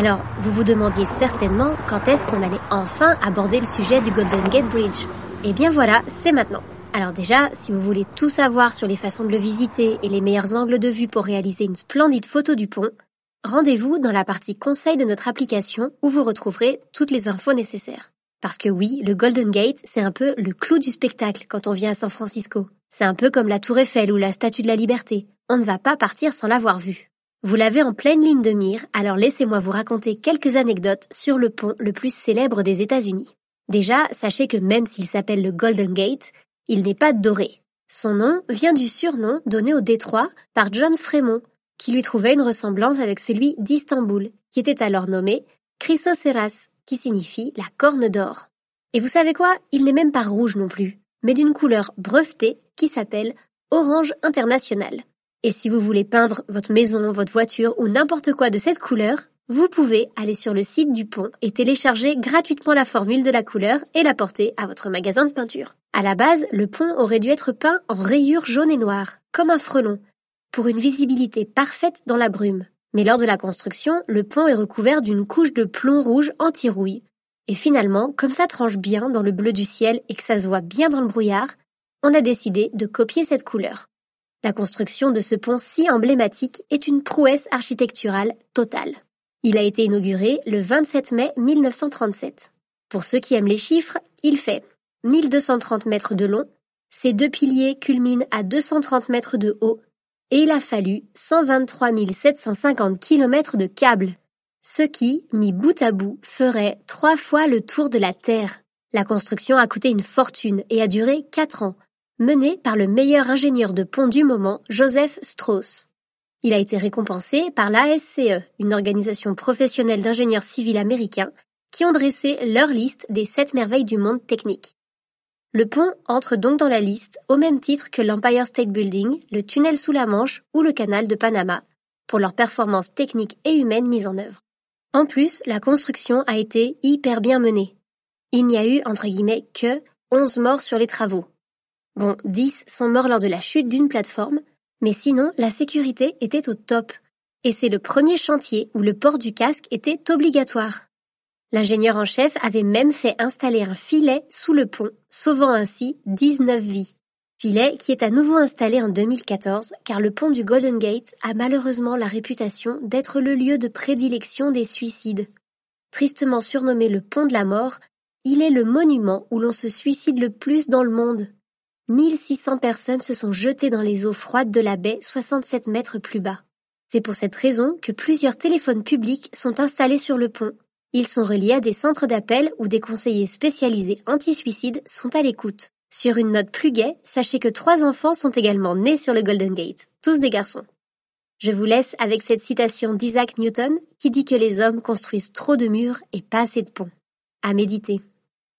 Alors, vous vous demandiez certainement quand est-ce qu'on allait enfin aborder le sujet du Golden Gate Bridge. Eh bien voilà, c'est maintenant. Alors déjà, si vous voulez tout savoir sur les façons de le visiter et les meilleurs angles de vue pour réaliser une splendide photo du pont, rendez-vous dans la partie conseil de notre application où vous retrouverez toutes les infos nécessaires. Parce que oui, le Golden Gate, c'est un peu le clou du spectacle quand on vient à San Francisco. C'est un peu comme la Tour Eiffel ou la Statue de la Liberté. On ne va pas partir sans l'avoir vue. Vous l'avez en pleine ligne de mire, alors laissez-moi vous raconter quelques anecdotes sur le pont le plus célèbre des États-Unis. Déjà, sachez que même s'il s'appelle le Golden Gate, il n'est pas doré. Son nom vient du surnom donné au détroit par John Fremont, qui lui trouvait une ressemblance avec celui d'Istanbul, qui était alors nommé Chrysoceras, qui signifie la corne d'or. Et vous savez quoi? Il n'est même pas rouge non plus, mais d'une couleur brevetée qui s'appelle orange international. Et si vous voulez peindre votre maison, votre voiture ou n'importe quoi de cette couleur, vous pouvez aller sur le site du pont et télécharger gratuitement la formule de la couleur et la porter à votre magasin de peinture. À la base, le pont aurait dû être peint en rayures jaunes et noires, comme un frelon, pour une visibilité parfaite dans la brume. Mais lors de la construction, le pont est recouvert d'une couche de plomb rouge anti-rouille. Et finalement, comme ça tranche bien dans le bleu du ciel et que ça se voit bien dans le brouillard, on a décidé de copier cette couleur. La construction de ce pont si emblématique est une prouesse architecturale totale. Il a été inauguré le 27 mai 1937. Pour ceux qui aiment les chiffres, il fait 1230 mètres de long, ses deux piliers culminent à 230 mètres de haut, et il a fallu 123 750 km de câbles, ce qui, mis bout à bout, ferait trois fois le tour de la Terre. La construction a coûté une fortune et a duré quatre ans, mené par le meilleur ingénieur de pont du moment, Joseph Strauss. Il a été récompensé par l'ASCE, une organisation professionnelle d'ingénieurs civils américains, qui ont dressé leur liste des sept merveilles du monde technique. Le pont entre donc dans la liste au même titre que l'Empire State Building, le tunnel sous la Manche ou le canal de Panama, pour leurs performances techniques et humaines mises en œuvre. En plus, la construction a été hyper bien menée. Il n'y a eu, entre guillemets, que 11 morts sur les travaux, Bon, 10 sont morts lors de la chute d'une plateforme, mais sinon, la sécurité était au top. Et c'est le premier chantier où le port du casque était obligatoire. L'ingénieur en chef avait même fait installer un filet sous le pont, sauvant ainsi 19 vies. Filet qui est à nouveau installé en 2014 car le pont du Golden Gate a malheureusement la réputation d'être le lieu de prédilection des suicides. Tristement surnommé le pont de la mort, il est le monument où l'on se suicide le plus dans le monde. 1600 personnes se sont jetées dans les eaux froides de la baie 67 mètres plus bas. C'est pour cette raison que plusieurs téléphones publics sont installés sur le pont. Ils sont reliés à des centres d'appel où des conseillers spécialisés anti-suicide sont à l'écoute. Sur une note plus gaie, sachez que trois enfants sont également nés sur le Golden Gate, tous des garçons. Je vous laisse avec cette citation d'Isaac Newton qui dit que les hommes construisent trop de murs et pas assez de ponts. À méditer.